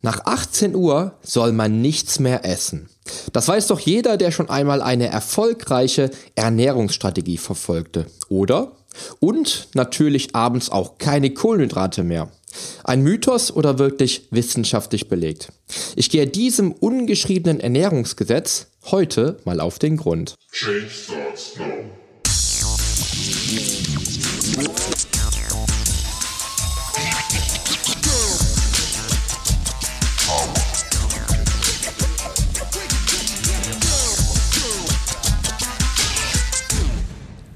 Nach 18 Uhr soll man nichts mehr essen. Das weiß doch jeder, der schon einmal eine erfolgreiche Ernährungsstrategie verfolgte, oder? Und natürlich abends auch keine Kohlenhydrate mehr. Ein Mythos oder wirklich wissenschaftlich belegt? Ich gehe diesem ungeschriebenen Ernährungsgesetz heute mal auf den Grund. Change starts now.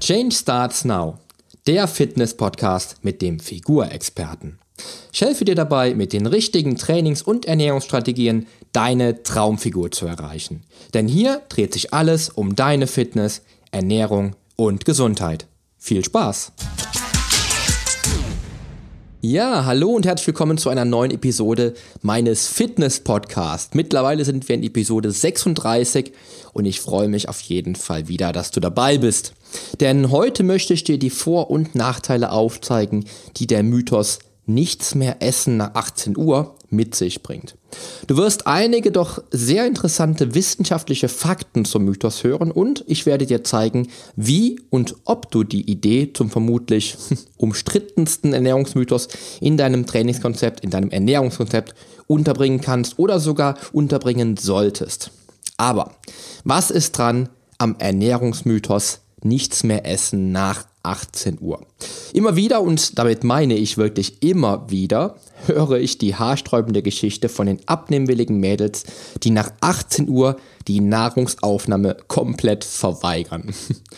Change Starts Now, der Fitness-Podcast mit dem Figurexperten. Ich helfe dir dabei, mit den richtigen Trainings- und Ernährungsstrategien deine Traumfigur zu erreichen. Denn hier dreht sich alles um deine Fitness, Ernährung und Gesundheit. Viel Spaß! Ja, hallo und herzlich willkommen zu einer neuen Episode meines Fitness-Podcasts. Mittlerweile sind wir in Episode 36 und ich freue mich auf jeden Fall wieder, dass du dabei bist. Denn heute möchte ich dir die Vor- und Nachteile aufzeigen, die der Mythos nichts mehr essen nach 18 Uhr mit sich bringt. Du wirst einige doch sehr interessante wissenschaftliche Fakten zum Mythos hören und ich werde dir zeigen, wie und ob du die Idee zum vermutlich umstrittensten Ernährungsmythos in deinem Trainingskonzept, in deinem Ernährungskonzept unterbringen kannst oder sogar unterbringen solltest. Aber was ist dran am Ernährungsmythos nichts mehr essen nach 18 Uhr. Immer wieder, und damit meine ich wirklich immer wieder, höre ich die haarsträubende Geschichte von den abnehmwilligen Mädels, die nach 18 Uhr die Nahrungsaufnahme komplett verweigern.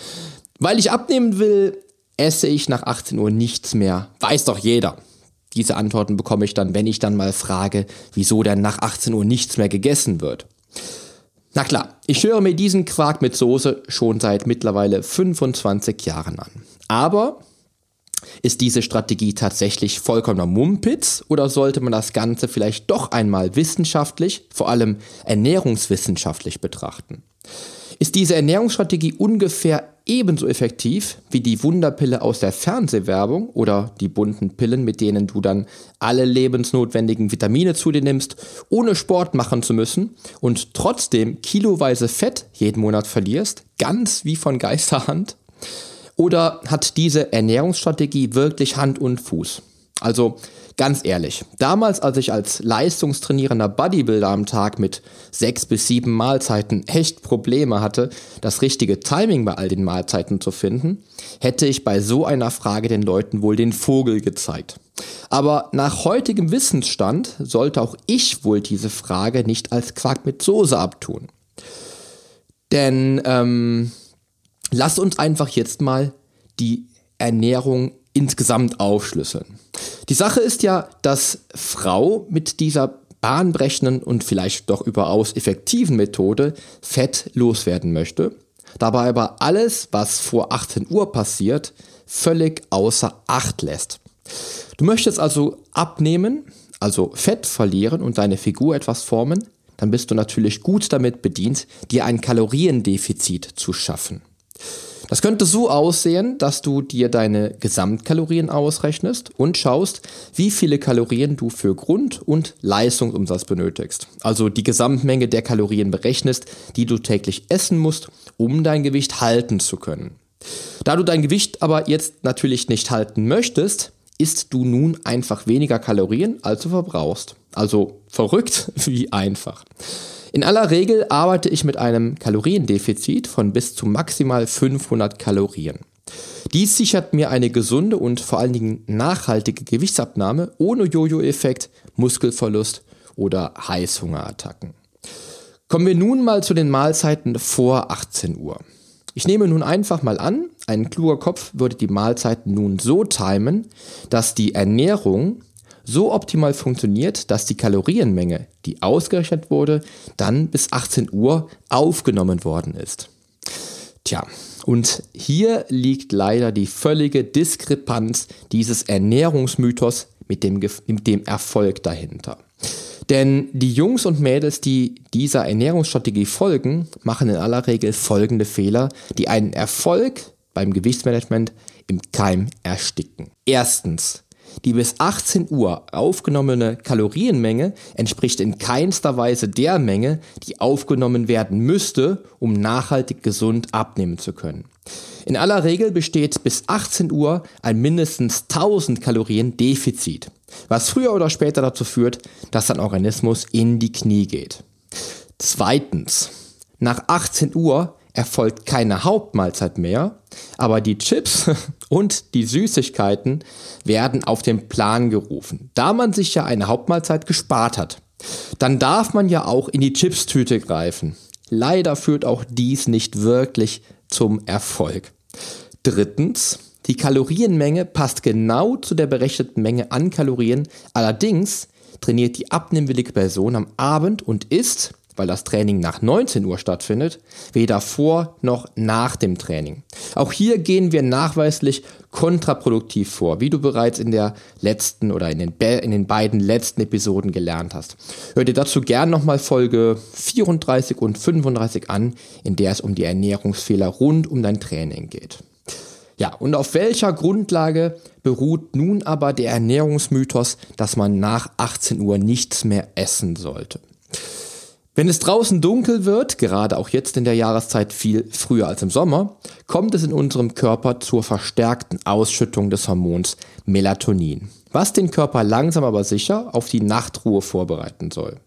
Weil ich abnehmen will, esse ich nach 18 Uhr nichts mehr. Weiß doch jeder. Diese Antworten bekomme ich dann, wenn ich dann mal frage, wieso denn nach 18 Uhr nichts mehr gegessen wird. Na klar, ich höre mir diesen Quark mit Soße schon seit mittlerweile 25 Jahren an. Aber ist diese Strategie tatsächlich vollkommener Mumpitz oder sollte man das Ganze vielleicht doch einmal wissenschaftlich, vor allem ernährungswissenschaftlich betrachten? Ist diese Ernährungsstrategie ungefähr ebenso effektiv wie die Wunderpille aus der Fernsehwerbung oder die bunten Pillen, mit denen du dann alle lebensnotwendigen Vitamine zu dir nimmst, ohne Sport machen zu müssen und trotzdem kiloweise Fett jeden Monat verlierst, ganz wie von Geisterhand? Oder hat diese Ernährungsstrategie wirklich Hand und Fuß? Also ganz ehrlich, damals, als ich als leistungstrainierender Bodybuilder am Tag mit sechs bis sieben Mahlzeiten echt Probleme hatte, das richtige Timing bei all den Mahlzeiten zu finden, hätte ich bei so einer Frage den Leuten wohl den Vogel gezeigt. Aber nach heutigem Wissensstand sollte auch ich wohl diese Frage nicht als Quark mit Soße abtun. Denn ähm, lass uns einfach jetzt mal die Ernährung insgesamt aufschlüsseln. Die Sache ist ja, dass Frau mit dieser bahnbrechenden und vielleicht doch überaus effektiven Methode Fett loswerden möchte, dabei aber alles, was vor 18 Uhr passiert, völlig außer Acht lässt. Du möchtest also abnehmen, also Fett verlieren und deine Figur etwas formen, dann bist du natürlich gut damit bedient, dir ein Kaloriendefizit zu schaffen. Das könnte so aussehen, dass du dir deine Gesamtkalorien ausrechnest und schaust, wie viele Kalorien du für Grund- und Leistungsumsatz benötigst. Also die Gesamtmenge der Kalorien berechnest, die du täglich essen musst, um dein Gewicht halten zu können. Da du dein Gewicht aber jetzt natürlich nicht halten möchtest, isst du nun einfach weniger Kalorien, als du verbrauchst. Also verrückt wie einfach. In aller Regel arbeite ich mit einem Kaloriendefizit von bis zu maximal 500 Kalorien. Dies sichert mir eine gesunde und vor allen Dingen nachhaltige Gewichtsabnahme ohne Jojo-Effekt, Muskelverlust oder Heißhungerattacken. Kommen wir nun mal zu den Mahlzeiten vor 18 Uhr. Ich nehme nun einfach mal an, ein kluger Kopf würde die Mahlzeiten nun so timen, dass die Ernährung so optimal funktioniert, dass die Kalorienmenge, die ausgerechnet wurde, dann bis 18 Uhr aufgenommen worden ist. Tja, und hier liegt leider die völlige Diskrepanz dieses Ernährungsmythos mit dem, mit dem Erfolg dahinter. Denn die Jungs und Mädels, die dieser Ernährungsstrategie folgen, machen in aller Regel folgende Fehler, die einen Erfolg beim Gewichtsmanagement im Keim ersticken. Erstens, die bis 18 Uhr aufgenommene Kalorienmenge entspricht in keinster Weise der Menge, die aufgenommen werden müsste, um nachhaltig gesund abnehmen zu können. In aller Regel besteht bis 18 Uhr ein mindestens 1000 Kalorien Defizit, was früher oder später dazu führt, dass dein Organismus in die Knie geht. Zweitens, nach 18 Uhr erfolgt keine Hauptmahlzeit mehr, aber die Chips und die Süßigkeiten werden auf den Plan gerufen, da man sich ja eine Hauptmahlzeit gespart hat. Dann darf man ja auch in die Chipstüte greifen. Leider führt auch dies nicht wirklich zum Erfolg. Drittens, die Kalorienmenge passt genau zu der berechneten Menge an Kalorien. Allerdings trainiert die abnehmwillige Person am Abend und isst weil das Training nach 19 Uhr stattfindet, weder vor noch nach dem Training. Auch hier gehen wir nachweislich kontraproduktiv vor, wie du bereits in der letzten oder in den, in den beiden letzten Episoden gelernt hast. Hör dir dazu gern nochmal Folge 34 und 35 an, in der es um die Ernährungsfehler rund um dein Training geht. Ja, und auf welcher Grundlage beruht nun aber der Ernährungsmythos, dass man nach 18 Uhr nichts mehr essen sollte? Wenn es draußen dunkel wird, gerade auch jetzt in der Jahreszeit viel früher als im Sommer, kommt es in unserem Körper zur verstärkten Ausschüttung des Hormons Melatonin, was den Körper langsam aber sicher auf die Nachtruhe vorbereiten soll.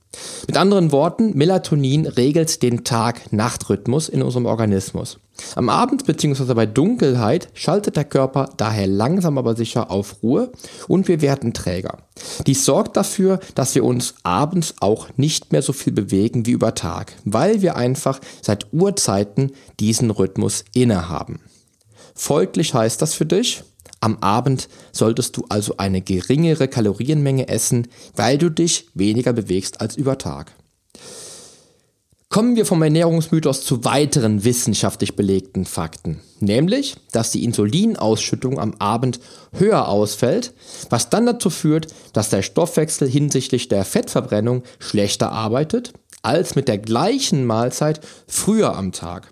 Mit anderen Worten, Melatonin regelt den Tag-Nacht-Rhythmus in unserem Organismus. Am Abend bzw. bei Dunkelheit schaltet der Körper daher langsam aber sicher auf Ruhe und wir werden träger. Dies sorgt dafür, dass wir uns abends auch nicht mehr so viel bewegen wie über Tag, weil wir einfach seit Urzeiten diesen Rhythmus innehaben. Folglich heißt das für dich, am Abend solltest du also eine geringere Kalorienmenge essen, weil du dich weniger bewegst als über Tag. Kommen wir vom Ernährungsmythos zu weiteren wissenschaftlich belegten Fakten, nämlich, dass die Insulinausschüttung am Abend höher ausfällt, was dann dazu führt, dass der Stoffwechsel hinsichtlich der Fettverbrennung schlechter arbeitet als mit der gleichen Mahlzeit früher am Tag.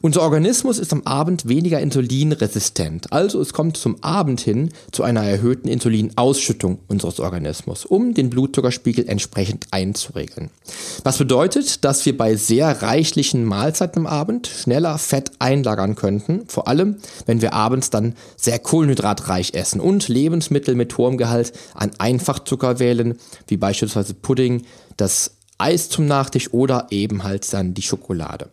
Unser Organismus ist am Abend weniger insulinresistent, also es kommt zum Abend hin zu einer erhöhten Insulinausschüttung unseres Organismus, um den Blutzuckerspiegel entsprechend einzuregeln. Was bedeutet, dass wir bei sehr reichlichen Mahlzeiten am Abend schneller Fett einlagern könnten, vor allem wenn wir abends dann sehr kohlenhydratreich essen und Lebensmittel mit hohem Gehalt an Einfachzucker wählen, wie beispielsweise Pudding, das Eis zum Nachtisch oder eben halt dann die Schokolade.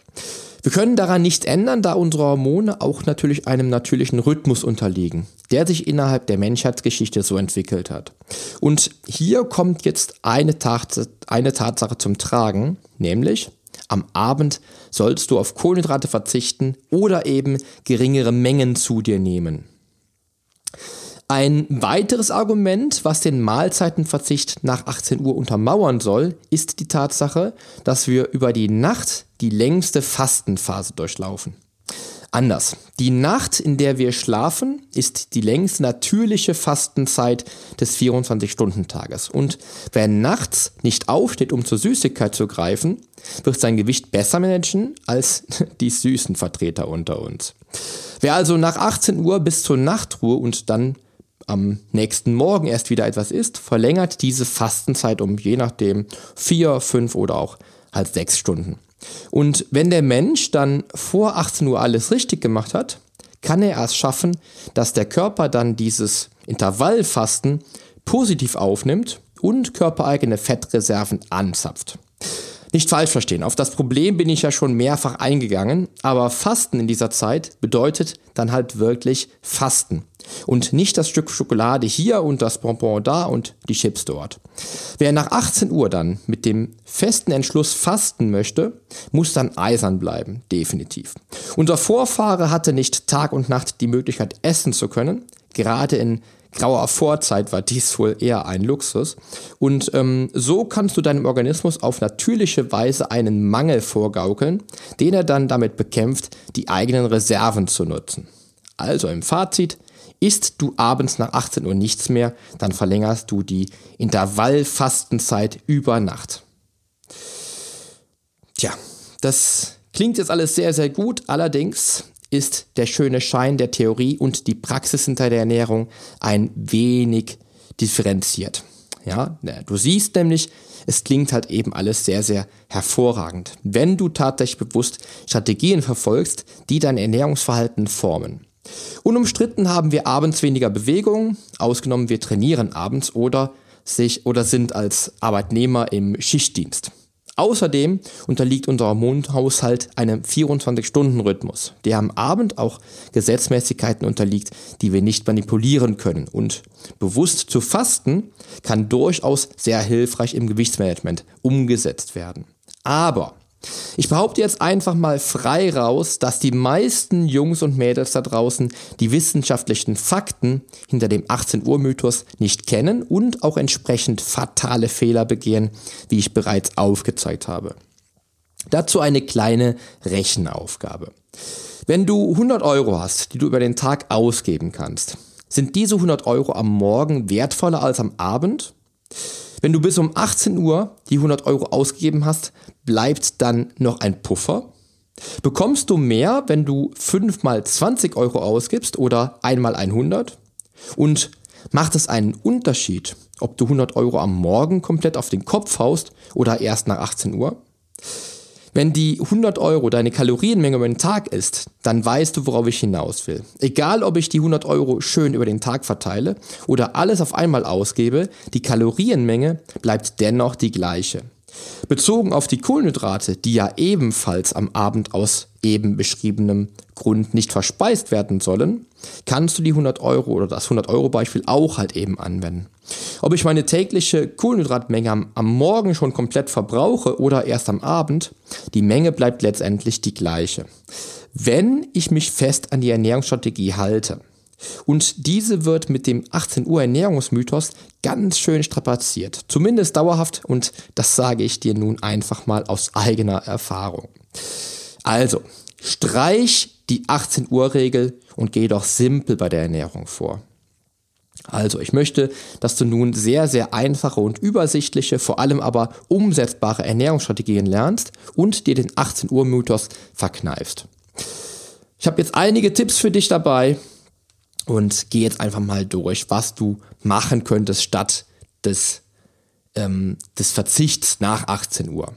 Wir können daran nichts ändern, da unsere Hormone auch natürlich einem natürlichen Rhythmus unterliegen, der sich innerhalb der Menschheitsgeschichte so entwickelt hat. Und hier kommt jetzt eine, Tat eine Tatsache zum Tragen, nämlich am Abend sollst du auf Kohlenhydrate verzichten oder eben geringere Mengen zu dir nehmen. Ein weiteres Argument, was den Mahlzeitenverzicht nach 18 Uhr untermauern soll, ist die Tatsache, dass wir über die Nacht die längste Fastenphase durchlaufen. Anders. Die Nacht, in der wir schlafen, ist die längste natürliche Fastenzeit des 24-Stunden-Tages. Und wer nachts nicht aufsteht, um zur Süßigkeit zu greifen, wird sein Gewicht besser managen als die süßen Vertreter unter uns. Wer also nach 18 Uhr bis zur Nachtruhe und dann am nächsten Morgen erst wieder etwas isst, verlängert diese Fastenzeit um je nachdem vier, fünf oder auch halt sechs Stunden. Und wenn der Mensch dann vor 18 Uhr alles richtig gemacht hat, kann er erst schaffen, dass der Körper dann dieses Intervallfasten positiv aufnimmt und körpereigene Fettreserven anzapft. Nicht falsch verstehen, auf das Problem bin ich ja schon mehrfach eingegangen, aber Fasten in dieser Zeit bedeutet dann halt wirklich Fasten und nicht das Stück Schokolade hier und das Bonbon da und die Chips dort. Wer nach 18 Uhr dann mit dem festen Entschluss fasten möchte, muss dann eisern bleiben, definitiv. Unser Vorfahre hatte nicht Tag und Nacht die Möglichkeit essen zu können, gerade in grauer Vorzeit war dies wohl eher ein Luxus. Und ähm, so kannst du deinem Organismus auf natürliche Weise einen Mangel vorgaukeln, den er dann damit bekämpft, die eigenen Reserven zu nutzen. Also im Fazit, isst du abends nach 18 Uhr nichts mehr, dann verlängerst du die Intervallfastenzeit über Nacht. Tja, das klingt jetzt alles sehr, sehr gut, allerdings ist der schöne Schein der Theorie und die Praxis hinter der Ernährung ein wenig differenziert. Ja, du siehst nämlich, es klingt halt eben alles sehr, sehr hervorragend, wenn du tatsächlich bewusst Strategien verfolgst, die dein Ernährungsverhalten formen. Unumstritten haben wir abends weniger Bewegung, ausgenommen wir trainieren abends oder sich oder sind als Arbeitnehmer im Schichtdienst. Außerdem unterliegt unser Hormonhaushalt einem 24-Stunden-Rhythmus, der am Abend auch Gesetzmäßigkeiten unterliegt, die wir nicht manipulieren können. Und bewusst zu fasten kann durchaus sehr hilfreich im Gewichtsmanagement umgesetzt werden. Aber ich behaupte jetzt einfach mal frei raus, dass die meisten Jungs und Mädels da draußen die wissenschaftlichen Fakten hinter dem 18 Uhr Mythos nicht kennen und auch entsprechend fatale Fehler begehen, wie ich bereits aufgezeigt habe. Dazu eine kleine Rechenaufgabe. Wenn du 100 Euro hast, die du über den Tag ausgeben kannst, sind diese 100 Euro am Morgen wertvoller als am Abend? Wenn du bis um 18 Uhr die 100 Euro ausgegeben hast, bleibt dann noch ein Puffer. Bekommst du mehr, wenn du 5 mal 20 Euro ausgibst oder einmal 100? Und macht es einen Unterschied, ob du 100 Euro am Morgen komplett auf den Kopf haust oder erst nach 18 Uhr? Wenn die 100 Euro deine Kalorienmenge über den Tag ist, dann weißt du, worauf ich hinaus will. Egal, ob ich die 100 Euro schön über den Tag verteile oder alles auf einmal ausgebe, die Kalorienmenge bleibt dennoch die gleiche. Bezogen auf die Kohlenhydrate, die ja ebenfalls am Abend aus eben beschriebenem Grund nicht verspeist werden sollen, kannst du die 100 Euro oder das 100 Euro Beispiel auch halt eben anwenden. Ob ich meine tägliche Kohlenhydratmenge am, am Morgen schon komplett verbrauche oder erst am Abend, die Menge bleibt letztendlich die gleiche. Wenn ich mich fest an die Ernährungsstrategie halte, und diese wird mit dem 18 Uhr Ernährungsmythos ganz schön strapaziert. Zumindest dauerhaft und das sage ich dir nun einfach mal aus eigener Erfahrung. Also, streich die 18 Uhr Regel und geh doch simpel bei der Ernährung vor. Also, ich möchte, dass du nun sehr, sehr einfache und übersichtliche, vor allem aber umsetzbare Ernährungsstrategien lernst und dir den 18 Uhr Mythos verkneifst. Ich habe jetzt einige Tipps für dich dabei und gehe jetzt einfach mal durch, was du machen könntest statt des, ähm, des Verzichts nach 18 Uhr.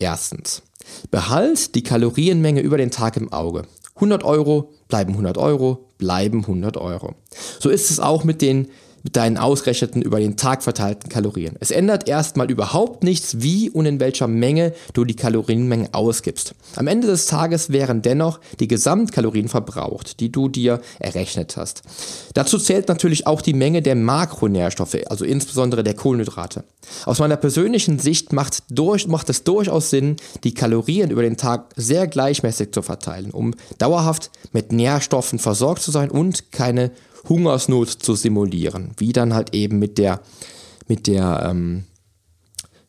Erstens, behalt die Kalorienmenge über den Tag im Auge. 100 Euro bleiben 100 Euro, bleiben 100 Euro. So ist es auch mit den mit deinen ausgerechneten über den Tag verteilten Kalorien. Es ändert erstmal überhaupt nichts, wie und in welcher Menge du die Kalorienmenge ausgibst. Am Ende des Tages wären dennoch die Gesamtkalorien verbraucht, die du dir errechnet hast. Dazu zählt natürlich auch die Menge der Makronährstoffe, also insbesondere der Kohlenhydrate. Aus meiner persönlichen Sicht macht, durch, macht es durchaus Sinn, die Kalorien über den Tag sehr gleichmäßig zu verteilen, um dauerhaft mit Nährstoffen versorgt zu sein und keine Hungersnot zu simulieren, wie dann halt eben mit der, mit der, ähm,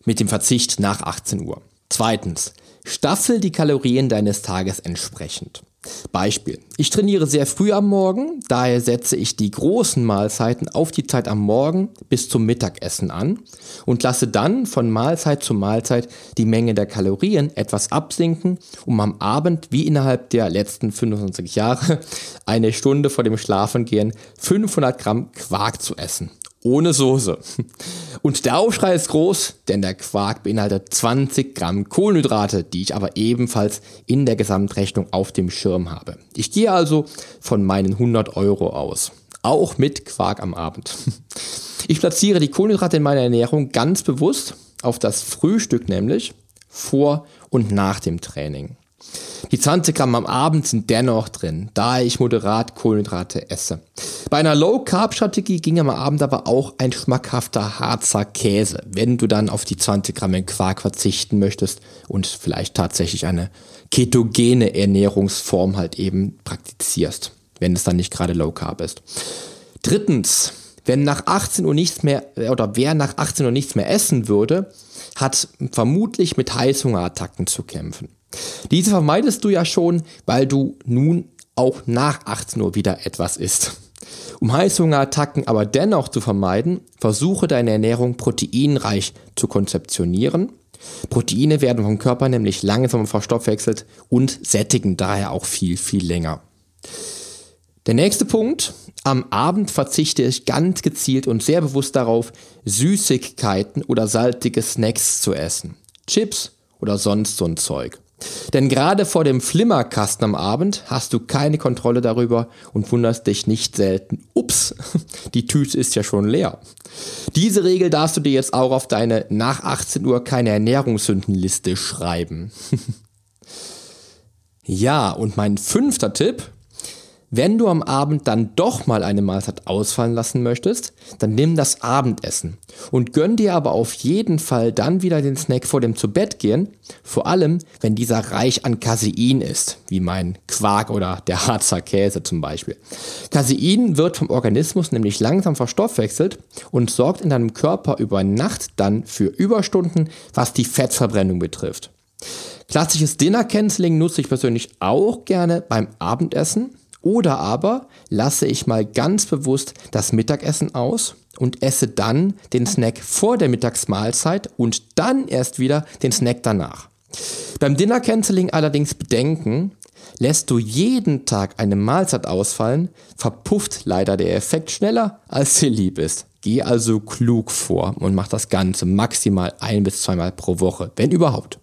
mit dem Verzicht nach 18 Uhr. Zweitens, staffel die Kalorien deines Tages entsprechend. Beispiel. Ich trainiere sehr früh am Morgen, daher setze ich die großen Mahlzeiten auf die Zeit am Morgen bis zum Mittagessen an und lasse dann von Mahlzeit zu Mahlzeit die Menge der Kalorien etwas absinken, um am Abend wie innerhalb der letzten 25 Jahre eine Stunde vor dem Schlafengehen 500 Gramm Quark zu essen ohne Soße. Und der Aufschrei ist groß, denn der Quark beinhaltet 20 Gramm Kohlenhydrate, die ich aber ebenfalls in der Gesamtrechnung auf dem Schirm habe. Ich gehe also von meinen 100 Euro aus. Auch mit Quark am Abend. Ich platziere die Kohlenhydrate in meiner Ernährung ganz bewusst auf das Frühstück nämlich vor und nach dem Training. Die 20 Gramm am Abend sind dennoch drin, da ich moderat Kohlenhydrate esse. Bei einer Low-Carb-Strategie ging am Abend aber auch ein schmackhafter Harzer Käse, wenn du dann auf die 20 Gramm in Quark verzichten möchtest und vielleicht tatsächlich eine ketogene Ernährungsform halt eben praktizierst, wenn es dann nicht gerade Low Carb ist. Drittens, wenn nach 18 Uhr nichts mehr oder wer nach 18 Uhr nichts mehr essen würde, hat vermutlich mit Heißhungerattacken zu kämpfen. Diese vermeidest du ja schon, weil du nun auch nach 18 Uhr wieder etwas isst. Um Heißhungerattacken aber dennoch zu vermeiden, versuche deine Ernährung proteinreich zu konzeptionieren. Proteine werden vom Körper nämlich langsam verstoffwechselt und sättigen daher auch viel, viel länger. Der nächste Punkt. Am Abend verzichte ich ganz gezielt und sehr bewusst darauf, Süßigkeiten oder salzige Snacks zu essen. Chips oder sonst so ein Zeug. Denn gerade vor dem Flimmerkasten am Abend hast du keine Kontrolle darüber und wunderst dich nicht selten. Ups, die Tüte ist ja schon leer. Diese Regel darfst du dir jetzt auch auf deine nach 18 Uhr keine Ernährungssündenliste schreiben. ja, und mein fünfter Tipp, wenn du am Abend dann doch mal eine Mahlzeit ausfallen lassen möchtest, dann nimm das Abendessen und gönn dir aber auf jeden Fall dann wieder den Snack vor dem Zubettgehen, vor allem wenn dieser reich an Casein ist, wie mein Quark oder der Harzer Käse zum Beispiel. Casein wird vom Organismus nämlich langsam verstoffwechselt und sorgt in deinem Körper über Nacht dann für Überstunden, was die Fettverbrennung betrifft. Klassisches Dinner-Canceling nutze ich persönlich auch gerne beim Abendessen oder aber lasse ich mal ganz bewusst das Mittagessen aus und esse dann den Snack vor der Mittagsmahlzeit und dann erst wieder den Snack danach. Beim Dinner Canceling allerdings bedenken, lässt du jeden Tag eine Mahlzeit ausfallen, verpufft leider der Effekt schneller, als dir lieb ist. Geh also klug vor und mach das Ganze maximal ein bis zweimal pro Woche, wenn überhaupt.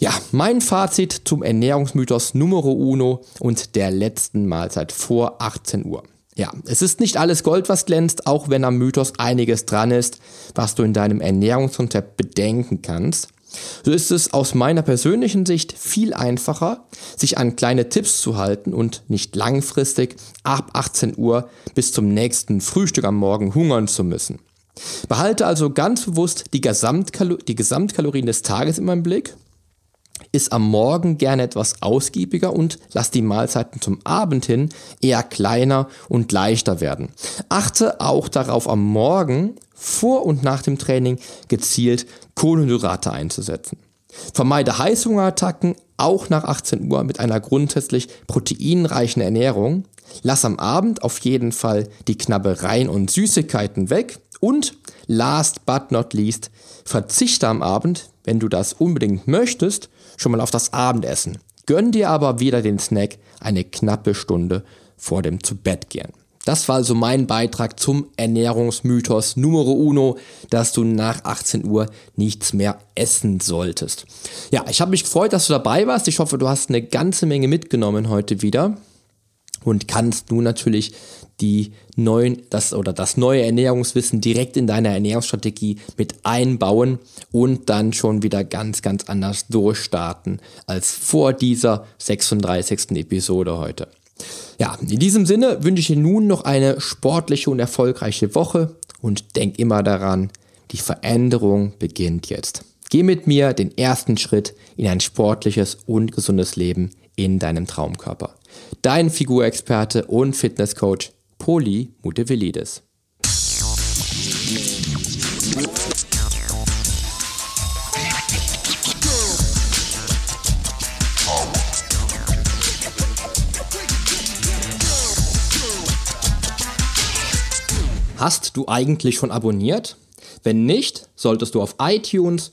Ja, mein Fazit zum Ernährungsmythos Numero Uno und der letzten Mahlzeit vor 18 Uhr. Ja, es ist nicht alles Gold, was glänzt, auch wenn am Mythos einiges dran ist, was du in deinem Ernährungskonzept bedenken kannst. So ist es aus meiner persönlichen Sicht viel einfacher, sich an kleine Tipps zu halten und nicht langfristig ab 18 Uhr bis zum nächsten Frühstück am Morgen hungern zu müssen. Behalte also ganz bewusst die, Gesamtkalo die Gesamtkalorien des Tages in meinem Blick ist am Morgen gerne etwas ausgiebiger und lass die Mahlzeiten zum Abend hin eher kleiner und leichter werden. Achte auch darauf, am Morgen vor und nach dem Training gezielt Kohlenhydrate einzusetzen. Vermeide Heißhungerattacken auch nach 18 Uhr mit einer grundsätzlich proteinreichen Ernährung. Lass am Abend auf jeden Fall die Knabbereien und Süßigkeiten weg und last but not least, verzichte am Abend, wenn du das unbedingt möchtest, schon mal auf das Abendessen. Gönn dir aber wieder den Snack eine knappe Stunde vor dem Zubettgehen. Das war also mein Beitrag zum Ernährungsmythos Numero Uno, dass du nach 18 Uhr nichts mehr essen solltest. Ja, ich habe mich gefreut, dass du dabei warst. Ich hoffe, du hast eine ganze Menge mitgenommen heute wieder und kannst nun natürlich die neuen, das oder das neue Ernährungswissen direkt in deiner Ernährungsstrategie mit einbauen und dann schon wieder ganz, ganz anders durchstarten als vor dieser 36. Episode heute. Ja, in diesem Sinne wünsche ich dir nun noch eine sportliche und erfolgreiche Woche und denk immer daran, die Veränderung beginnt jetzt. Geh mit mir den ersten Schritt in ein sportliches und gesundes Leben in deinem Traumkörper. Dein Figurexperte und Fitnesscoach Poli Mutevelidis. Hast du eigentlich schon abonniert? Wenn nicht, solltest du auf iTunes